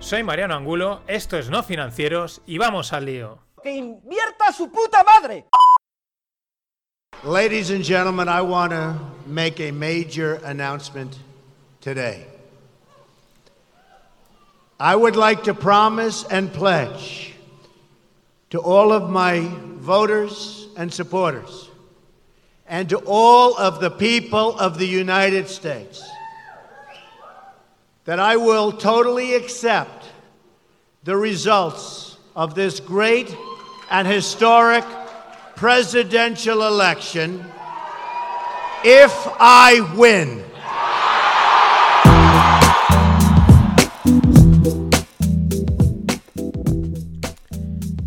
Soy Mariano Angulo, esto es No Financieros y vamos al lío. ¡Que invierta su puta madre! Ladies and gentlemen, I want to make a major announcement today. I would like to promise and pledge to all of my voters and supporters and to all of the people of the United States that I will totally accept the results of this great and historic presidential election if I win.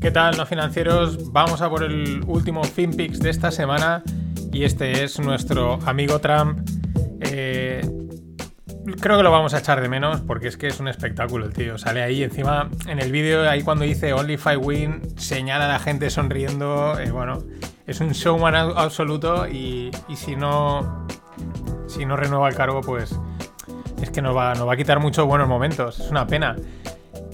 ¿Qué tal, no financieros? Vamos a por el último FinPix de esta semana y este es nuestro amigo Trump. Eh, creo que lo vamos a echar de menos porque es que es un espectáculo el tío. Sale ahí encima en el vídeo, ahí cuando dice Only Five Win, señala a la gente sonriendo. Eh, bueno, es un showman absoluto y, y, si no si no renueva el cargo, pues es que nos va, nos va a quitar muchos buenos momentos. Es una pena.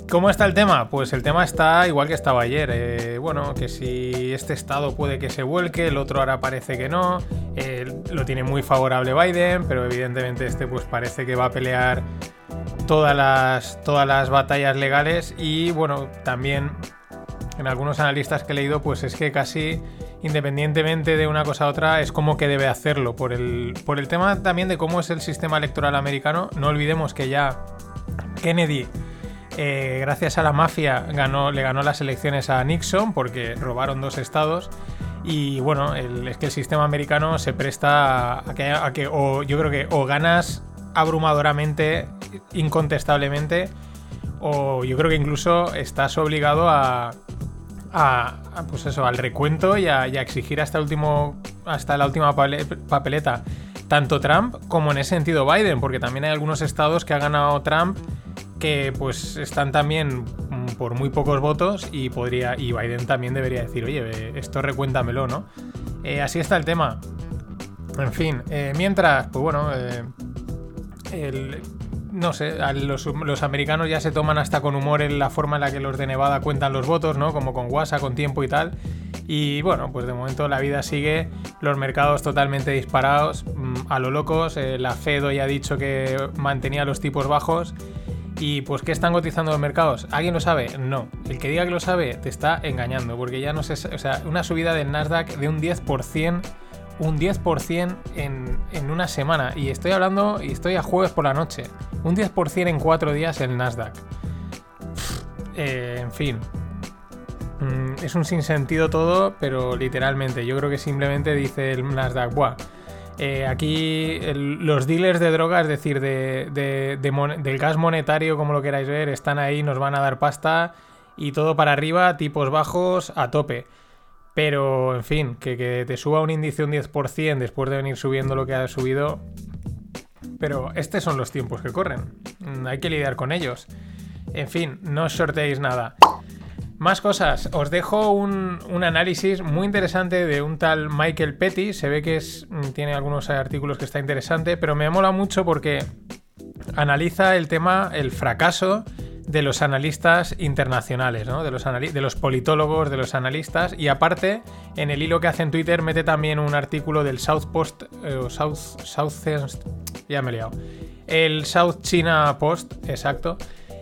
¿Cómo está el tema? Pues el tema está igual que estaba ayer. Eh, bueno, que si este estado puede que se vuelque, el otro ahora parece que no. Lo tiene muy favorable Biden, pero evidentemente este pues parece que va a pelear todas las, todas las batallas legales. Y bueno, también en algunos analistas que he leído, pues es que casi independientemente de una cosa a otra, es como que debe hacerlo. Por el, por el tema también de cómo es el sistema electoral americano, no olvidemos que ya Kennedy eh, gracias a la mafia ganó, le ganó las elecciones a Nixon porque robaron dos estados. Y bueno, es que el sistema americano se presta a que, o yo creo que o ganas abrumadoramente, incontestablemente, o yo creo que incluso estás obligado a, a, a pues eso, al recuento y a, y a, exigir hasta, último, hasta la última papeleta. Tanto Trump como en ese sentido Biden, porque también hay algunos estados que ha ganado Trump que pues están también por muy pocos votos y podría y Biden también debería decir, oye, esto recuéntamelo, ¿no? Eh, así está el tema. En fin, eh, mientras, pues bueno, eh, no sé, los, los, americanos ya se toman hasta con humor en la forma en la que los de Nevada cuentan los votos, ¿no? Como con WhatsApp, con tiempo y tal. Y bueno, pues de momento la vida sigue, los mercados totalmente disparados, mmm, a lo locos. la Fed hoy ha dicho que mantenía los tipos bajos. ¿Y pues qué están cotizando los mercados? ¿Alguien lo sabe? No. El que diga que lo sabe te está engañando, porque ya no sé, o sea, una subida del Nasdaq de un 10%, un 10% en, en una semana. Y estoy hablando, y estoy a jueves por la noche, un 10% en cuatro días el Nasdaq. Eh, en fin. Mm, es un sinsentido todo, pero literalmente, yo creo que simplemente dice el Nasdaq, ¡buah! Eh, aquí los dealers de droga, es decir, del gas monetario, como lo queráis ver, están ahí, nos van a dar pasta y todo para arriba, tipos bajos a tope. Pero, en fin, que, que te suba un índice un 10% después de venir subiendo lo que ha subido. Pero estos son los tiempos que corren. Hay que lidiar con ellos. En fin, no os sorteéis nada. Más cosas, os dejo un, análisis muy interesante de un tal Michael Petty. Se ve que es, tiene algunos artículos que está interesante, pero me mola mucho porque analiza el tema, el fracaso de los analistas internacionales, ¿no? de, los politólogos, de los analistas, y aparte, en el hilo que hace en Twitter, mete también un artículo del South Post, eh, South, South, ya me he liado, el South China Post, exacto,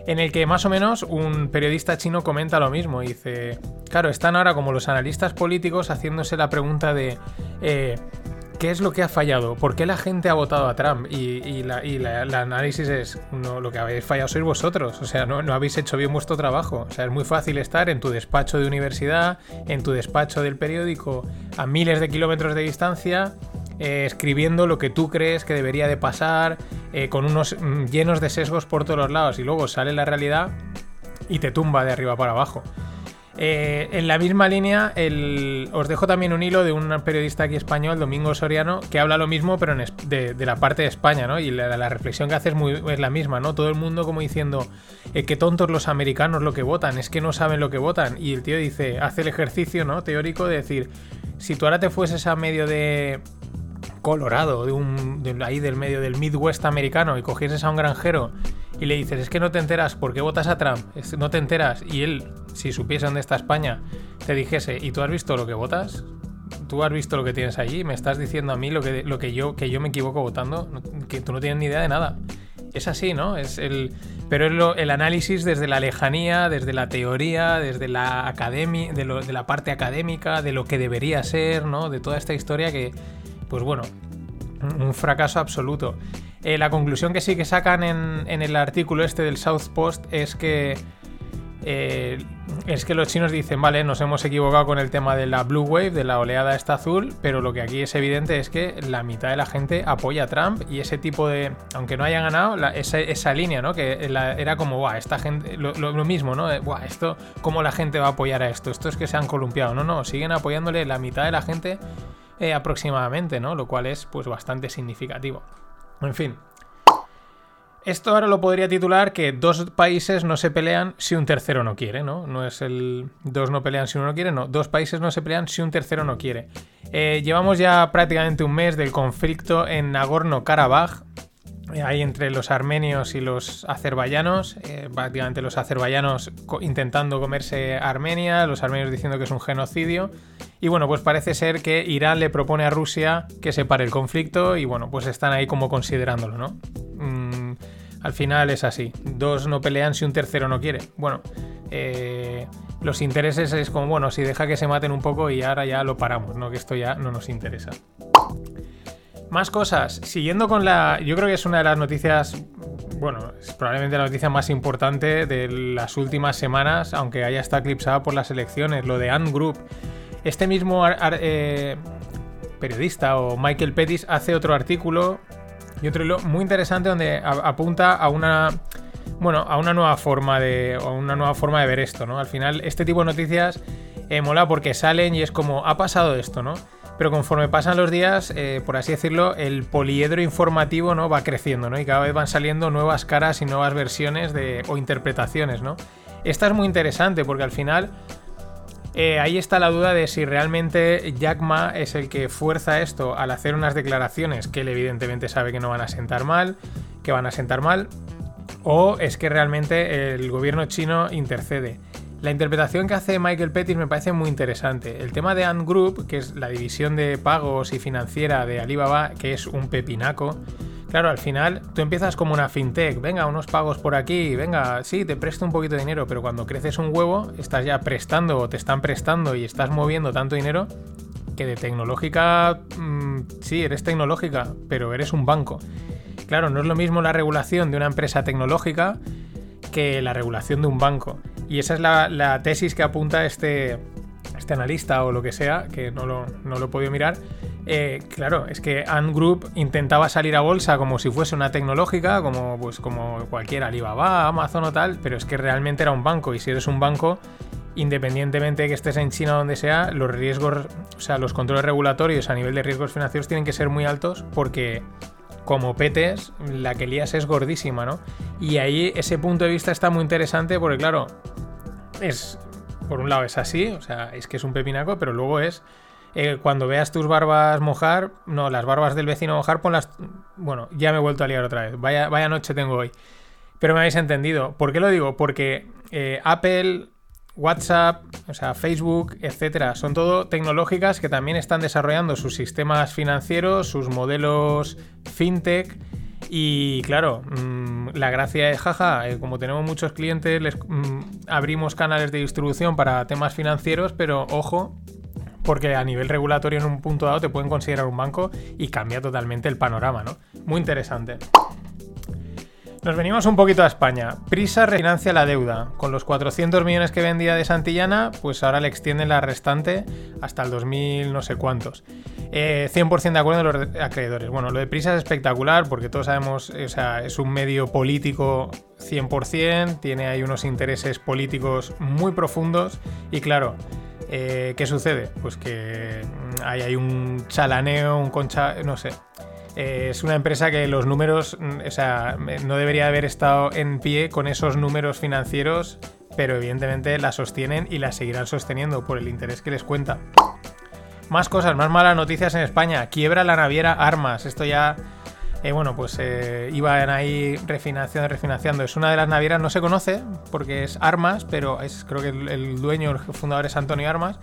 en el que más o menos un periodista chino comenta lo mismo. Dice, claro, están ahora como los analistas políticos haciéndose la pregunta de... Eh, ¿Qué es lo que ha fallado? ¿Por qué la gente ha votado a Trump? Y, y, la, y la, análisis es, no, lo que habéis fallado sois vosotros, o sea, no, no, habéis hecho bien vuestro trabajo. O sea, es muy fácil estar en tu despacho de universidad, en tu despacho del periódico, a miles de kilómetros de distancia, eh, escribiendo lo que tú crees que debería de pasar, eh, con unos mm, llenos de sesgos por todos los lados y luego sale la realidad y te tumba de arriba para abajo. Eh, en la misma línea, os dejo también un hilo de un periodista aquí español, Domingo Soriano, que habla lo mismo, pero de, la parte de España, ¿no? Y la, reflexión que hace es, muy, es la misma, ¿no? Todo el mundo como diciendo, eh, qué tontos los americanos lo que votan, es que no saben lo que votan. Y el tío dice, hace el ejercicio, ¿no? Teórico de decir, si tú ahora te fueses a medio de Colorado, de un, ahí del medio del Midwest americano, y cogieses a un granjero y le dices, es que no te enteras, ¿por qué votas a Trump? no te enteras. Y él, si supiese dónde está España, te dijese, ¿y tú has visto lo que votas? ¿Tú has visto lo que tienes allí? ¿Me estás diciendo a mí lo que, lo que, yo, que yo me equivoco votando? Que tú no tienes ni idea de nada. Es así, ¿no? Es el, pero es el análisis desde la lejanía, desde la teoría, desde la academia, de, de la parte académica, de lo que debería ser, ¿no? De toda esta historia que, pues bueno, un fracaso absoluto. Eh, la conclusión que sí que sacan en, el artículo este del South Post es que eh, es que los chinos dicen, vale, nos hemos equivocado con el tema de la Blue Wave, de la oleada esta azul, pero lo que aquí es evidente es que la mitad de la gente apoya a Trump y ese tipo de, aunque no haya ganado, esa, línea, ¿no? Que era como, guau, esta gente, lo, mismo, ¿no? Guau, esto, ¿cómo la gente va a apoyar a esto? Esto es que se han columpiado, no, no, siguen apoyándole la mitad de la gente eh, aproximadamente, ¿no? Lo cual es pues bastante significativo. En fin. Esto ahora lo podría titular que dos países no se pelean si un tercero no quiere, ¿no? No es el dos no pelean si uno no quiere, no. Dos países no se pelean si un tercero no quiere. Eh, llevamos ya prácticamente un mes del conflicto en Nagorno-Karabaj, ahí entre los armenios y los azerbaiyanos, eh, prácticamente los azerbaiyanos intentando comerse Armenia, los armenios diciendo que es un genocidio. Y bueno, pues parece ser que Irán le propone a Rusia que se pare el conflicto y bueno, pues están ahí como considerándolo, ¿no? Mm, al final es así, dos no pelean si un tercero no quiere. Bueno, eh, los intereses es como, bueno, si deja que se maten un poco y ahora ya lo paramos, ¿no? Que esto ya no nos interesa. Más cosas. Siguiendo con la. Yo creo que es una de las noticias. Bueno, es probablemente la noticia más importante de las últimas semanas, aunque haya estado eclipsada por las elecciones, lo de Ant Group. Este mismo eh, periodista o Michael Pettis hace otro artículo y otro hilo muy interesante donde apunta a una bueno, a una nueva forma de a una nueva forma de ver esto, ¿no? Al final este tipo de noticias eh, mola porque salen y es como ha pasado esto, ¿no? Pero conforme pasan los días, eh, por así decirlo, el poliedro informativo ¿no? va creciendo, ¿no? Y cada vez van saliendo nuevas caras y nuevas versiones de, o interpretaciones, ¿no? Esta es muy interesante porque al final eh, ahí está la duda de si realmente Jack Ma es el que fuerza esto al hacer unas declaraciones que él evidentemente sabe que no van a sentar mal, que van a sentar mal, o es que realmente el gobierno chino intercede. La interpretación que hace Michael Pettis me parece muy interesante. El tema de Ant Group, que es la división de pagos y financiera de Alibaba, que es un pepinaco. Claro, al final tú empiezas como una fintech, venga, unos pagos por aquí, venga, sí, te presto un poquito de dinero, pero cuando creces un huevo, estás ya prestando o te están prestando y estás moviendo tanto dinero que de tecnológica, mm, sí, eres tecnológica, pero eres un banco. Claro, no es lo mismo la regulación de una empresa tecnológica que la regulación de un banco. Y esa es la, tesis que apunta este, este analista o lo que sea, que no lo, no lo he podido mirar. Eh, claro, es que Ant Group intentaba salir a bolsa como si fuese una tecnológica, como, pues, como cualquier Alibaba, Amazon o tal, pero es que realmente era un banco. Y si eres un banco, independientemente de que estés en China o donde sea, los riesgos, o sea, los controles regulatorios a nivel de riesgos financieros tienen que ser muy altos porque como petes, la que lías es gordísima, ¿no? Y ahí ese punto de vista está muy interesante porque, claro, es, por un lado es así, o sea, es que es un pepinaco, pero luego es, eh, cuando veas tus barbas mojar, no, las barbas del vecino mojar, ponlas, bueno, ya me he vuelto a liar otra vez, vaya, vaya noche tengo hoy. Pero me habéis entendido. ¿Por qué lo digo? Porque eh, Apple WhatsApp, o sea, Facebook, etcétera, son todo tecnológicas que también están desarrollando sus sistemas financieros, sus modelos fintech. Y claro, mm, la gracia es, jaja, eh, como tenemos muchos clientes, les mm, abrimos canales de distribución para temas financieros, pero ojo, porque a nivel regulatorio en un punto dado te pueden considerar un banco y cambia totalmente el panorama, ¿no? Muy interesante. Nos venimos un poquito a España. Prisa refinancia la deuda. Con los 400 millones que vendía de Santillana, pues ahora le extienden la restante hasta el 2000 no sé cuántos. Eh, 100% de acuerdo de los acreedores. Bueno, lo de Prisa es espectacular porque todos sabemos, o sea, es un medio político 100%, tiene ahí unos intereses políticos muy profundos y claro, eh, ¿qué sucede? Pues que mm, hay, hay un chalaneo, un concha, no sé. Eh, es una empresa que los números, mm, o sea, no debería haber estado en pie con esos números financieros, pero evidentemente la sostienen y la seguirán sosteniendo por el interés que les cuenta. Más cosas, más malas noticias en España. Quiebra la naviera Armas. Esto ya, eh, bueno, pues eh, iban ahí refinanciando, refinanciando. Es una de las navieras, no se conoce porque es Armas, pero es, creo que el, el dueño, el fundador es Antonio Armas,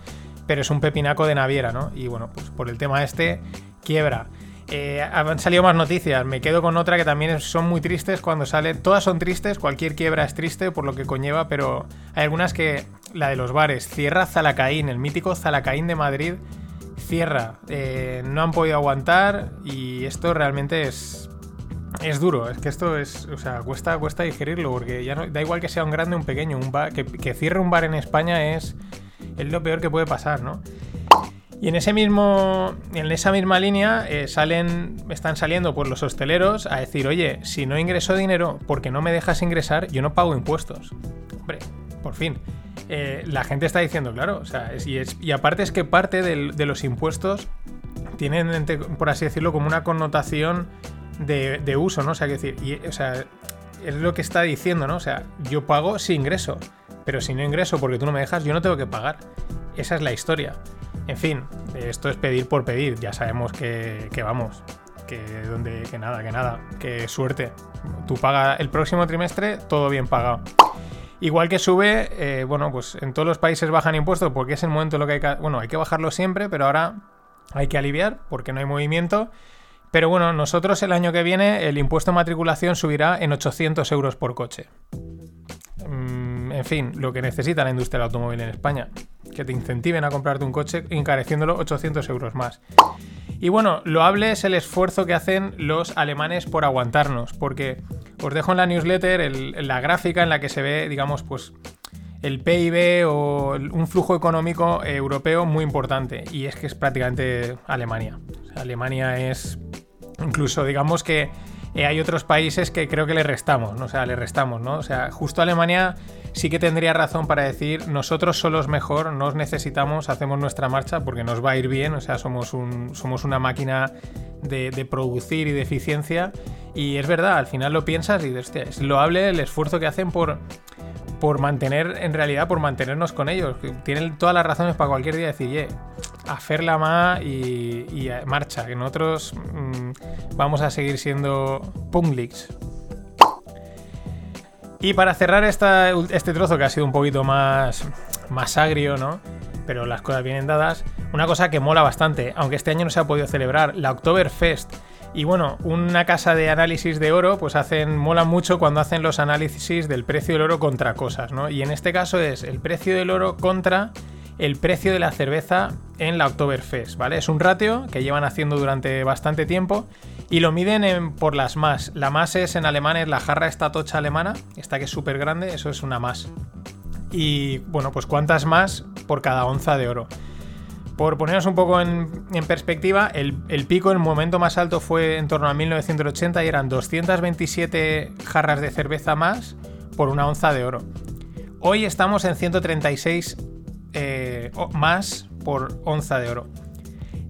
pero es un pepinaco de naviera, ¿no? Y bueno, pues por el tema este, quiebra. Eh, han salido más noticias. Me quedo con otra que también son muy tristes cuando salen. Todas son tristes, cualquier quiebra es triste por lo que conlleva, pero hay algunas que. La de los bares. Cierra Zalacaín, el mítico Zalacaín de Madrid. Cierra. Eh, no han podido aguantar y esto realmente es. Es duro, es que esto es. O sea, cuesta, cuesta digerirlo porque ya no, da igual que sea un grande o un pequeño. Un que, que cierre un bar en España es. Es lo peor que puede pasar, ¿no? Y en, ese mismo, en esa misma línea eh, salen, están saliendo pues, los hosteleros a decir, oye, si no ingreso dinero porque no me dejas ingresar, yo no pago impuestos. Hombre, por fin. Eh, la gente está diciendo, claro, o sea, y, aparte es que parte de, los impuestos tienen, por así decirlo, como una connotación de, uso, ¿no? O sea, que decir, o sea, es lo que está diciendo, ¿no? O sea, yo pago si ingreso, pero si no ingreso porque tú no me dejas, yo no tengo que pagar. Esa es la historia. En fin, esto es pedir por pedir. Ya sabemos que, vamos, que, donde, que nada, que nada, que suerte. Tú pagas el próximo trimestre, todo bien pagado. Igual que sube, eh, bueno, pues en todos los países bajan impuestos porque es el momento en lo que hay que. Bueno, hay que bajarlo siempre, pero ahora hay que aliviar porque no hay movimiento. Pero bueno, nosotros el año que viene el impuesto de matriculación subirá en 800 euros por coche. Mm, en fin, lo que necesita la industria del automóvil en España que te incentiven a comprarte un coche encareciéndolo 800 euros más. Y bueno, loable es el esfuerzo que hacen los alemanes por aguantarnos, porque os dejo en la newsletter la gráfica en la que se ve, digamos, pues el PIB o un flujo económico europeo muy importante, y es que es prácticamente Alemania. Alemania es, incluso digamos que eh, hay otros países que creo que le restamos, ¿no? O sea, le restamos, ¿no? O sea, justo Alemania sí que tendría razón para decir nosotros solos mejor, nos necesitamos, hacemos nuestra marcha porque nos va a ir bien, o sea, somos, un, somos una máquina de, de, producir y de eficiencia y es verdad, al final lo piensas y dices, es loable el esfuerzo que hacen por, por mantener, en realidad, por mantenernos con ellos. Tienen todas las razones para cualquier día decir, ye, hacerla más y, y, marcha, que nosotros mmm, vamos a seguir siendo punglix. Y para cerrar este trozo que ha sido un poquito más, más agrio, ¿no? Pero las cosas vienen dadas. Una cosa que mola bastante, aunque este año no se ha podido celebrar, la Oktoberfest. Y bueno, una casa de análisis de oro, pues hacen, mola mucho cuando hacen los análisis del precio del oro contra cosas, ¿no? Y en este caso es el precio del oro contra el precio de la cerveza en la Oktoberfest, ¿vale? Es un ratio que llevan haciendo durante bastante tiempo y lo miden en, por las más. La más es en alemán, es la jarra esta tocha alemana, esta que es súper grande, eso es una más. Y bueno, pues cuántas más por cada onza de oro. Por ponernos un poco en, perspectiva, el, el, pico, el momento más alto fue en torno a 1980 y eran 227 jarras de cerveza más por una onza de oro. Hoy estamos en 136 eh, más por onza de oro.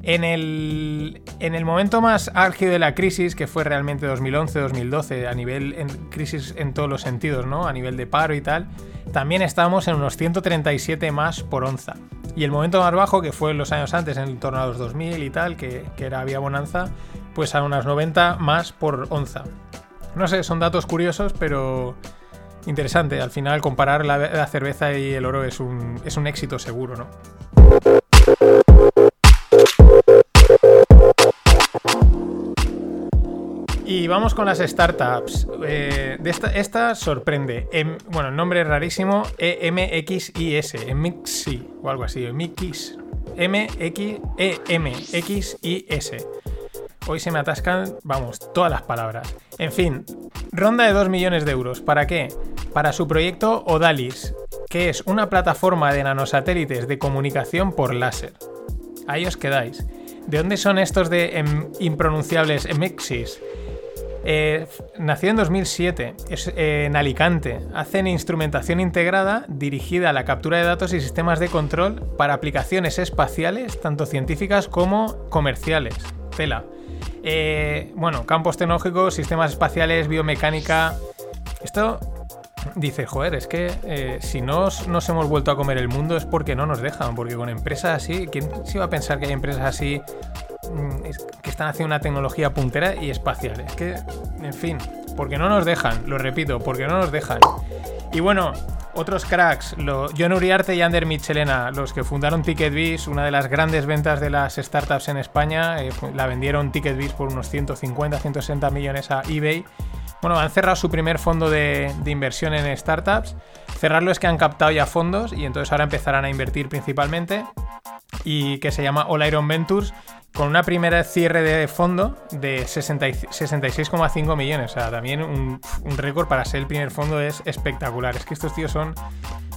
En el, en el, momento más álgido de la crisis, que fue realmente 2011-2012, a nivel en crisis en todos los sentidos, ¿no? A nivel de paro y tal, también estábamos en unos 137 más por onza. Y el momento más bajo, que fue en los años antes, en torno a los 2000 y tal, que, que era había bonanza, pues a unas 90 más por onza. No sé, son datos curiosos, pero interesante. Al final, comparar la, cerveza y el oro es un, es un éxito seguro, ¿no? Y vamos con las startups. Eh, de esta, esta, sorprende. Em, bueno, el nombre es rarísimo. EMXIS. EMXI o algo así. EMX. E-M-X-I-S. Hoy se me atascan, vamos, todas las palabras. En fin, ronda de 2 millones de euros. ¿Para qué? Para su proyecto Odalis, que es una plataforma de nanosatélites de comunicación por láser. Ahí os quedáis. ¿De dónde son estos de em, impronunciables Emexis? Eh, nació en 2007 es, eh, en Alicante. Hacen instrumentación integrada dirigida a la captura de datos y sistemas de control para aplicaciones espaciales, tanto científicas como comerciales. Tela. Eh, bueno, campos tecnológicos, sistemas espaciales, biomecánica. Esto dice, joder, es que eh, si no nos hemos vuelto a comer el mundo es porque no nos dejan, porque con empresas así, ¿quién se iba a pensar que hay empresas así mm, que están haciendo una tecnología puntera y espacial? Es que, en fin, porque no nos dejan, lo repito, porque no nos dejan. Y bueno, otros cracks, lo, John Uriarte y Ander Michelena, los que fundaron TicketBiz, una de las grandes ventas de las startups en España, eh, la vendieron TicketBiz por unos 150, 160 millones a eBay. Bueno, han cerrado su primer fondo de, inversión en startups. Cerrarlo es que han captado ya fondos y entonces ahora empezarán a invertir principalmente. Y que se llama All Iron Ventures, con una primera cierre de fondo de 66,5 millones. O sea, también un, récord para ser el primer fondo es espectacular. Es que estos tíos son,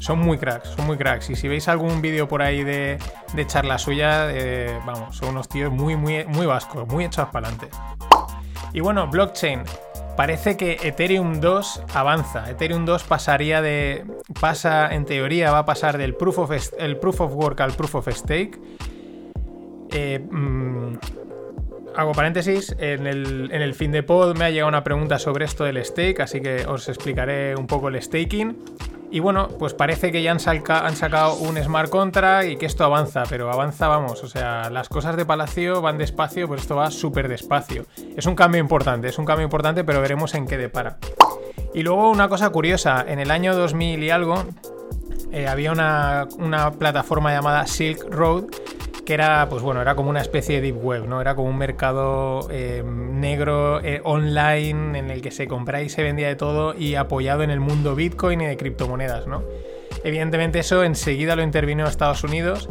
son muy cracks, son muy cracks. Y si veis algún vídeo por ahí de, charla suya, eh, vamos, son unos tíos muy, muy, muy vascos, muy hechos para adelante. Y bueno, blockchain. Parece que Ethereum 2 avanza. Ethereum 2 pasaría de. pasa, en teoría, va a pasar del proof of, el proof of work al proof of stake. Eh, mmm, hago paréntesis. En el, en el, fin de pod me ha llegado una pregunta sobre esto del stake, así que os explicaré un poco el staking. Y bueno, pues parece que ya han, han, sacado un smart contract y que esto avanza, pero avanza, vamos, o sea, las cosas de Palacio van despacio, pues esto va súper despacio. Es un cambio importante, es un cambio importante, pero veremos en qué depara. Y luego una cosa curiosa, en el año 2000 y algo, eh, había una, una plataforma llamada Silk Road que era, pues bueno, era como una especie de deep web, ¿no? Era como un mercado eh, negro eh, online en el que se compraba y se vendía de todo y apoyado en el mundo Bitcoin y de criptomonedas, ¿no? Evidentemente eso enseguida lo intervino Estados Unidos.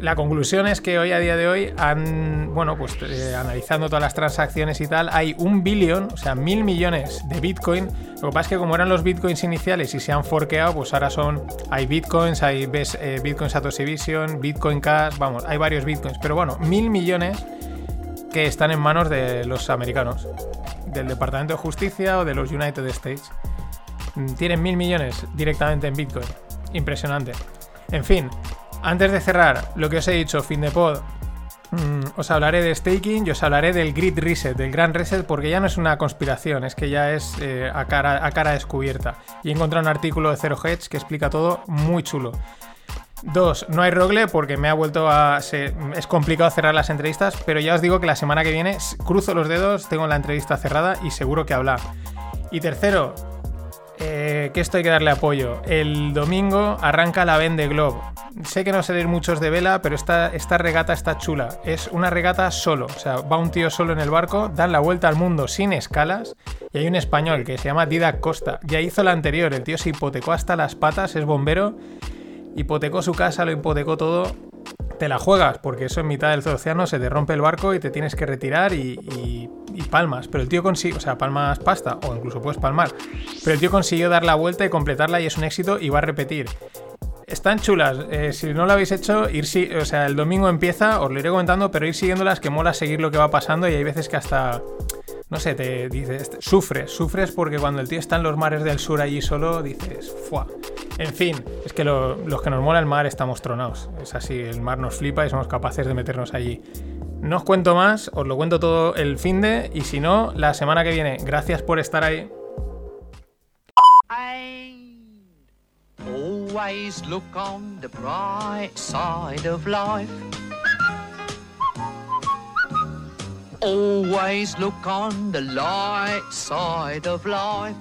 La conclusión es que hoy a día de hoy han, bueno, pues eh, analizando todas las transacciones y tal, hay un billón, o sea, mil millones de Bitcoin. Lo que pasa es que como eran los Bitcoins iniciales y se han forqueado, pues ahora son, hay Bitcoins, hay eh, Bitcoin Satoshi Vision, Bitcoin Cash, vamos, hay varios Bitcoins. Pero bueno, mil millones que están en manos de los americanos, del Departamento de Justicia o de los United States. Tienen mil millones directamente en Bitcoin. Impresionante. En fin, antes de cerrar, lo que os he dicho, fin de pod, mmm, os hablaré de staking y os hablaré del grid reset, del gran reset, porque ya no es una conspiración, es que ya es eh, a, cara, a cara descubierta. Y he encontrado un artículo de Zero Hedge que explica todo muy chulo. Dos, no hay rogle porque me ha vuelto a. Es complicado cerrar las entrevistas, pero ya os digo que la semana que viene cruzo los dedos, tengo la entrevista cerrada y seguro que habla. Y tercero, eh, que esto hay que darle apoyo. El domingo arranca la Vende Globe. Sé que no salir muchos de vela, pero esta, esta regata está chula. Es una regata solo, o sea, va un tío solo en el barco, dan la vuelta al mundo sin escalas. Y hay un español que se llama Didac Costa. Ya hizo la anterior, el tío se hipotecó hasta las patas, es bombero. Hipotecó su casa, lo hipotecó todo. Te la juegas, porque eso en mitad del océano se te rompe el barco y te tienes que retirar y, y, y palmas. Pero el tío consiguió, o sea, palmas pasta, o incluso puedes palmar. Pero el tío consiguió dar la vuelta y completarla y es un éxito y va a repetir. Están chulas. Eh, si no lo habéis hecho, ir si, o sea, el domingo empieza, os lo iré comentando, pero ir siguiéndolas que mola seguir lo que va pasando y hay veces que hasta no sé, te dices, sufres, sufres porque cuando el tío está en los mares del sur allí solo, dices, ¡fua! En fin, es que lo, los que nos mola el mar estamos tronados. Es así, el mar nos flipa y somos capaces de meternos allí. No os cuento más, os lo cuento todo el fin de y si no, la semana que viene. Gracias por estar ahí. Always look on the bright side of life. Always look on the light side of life.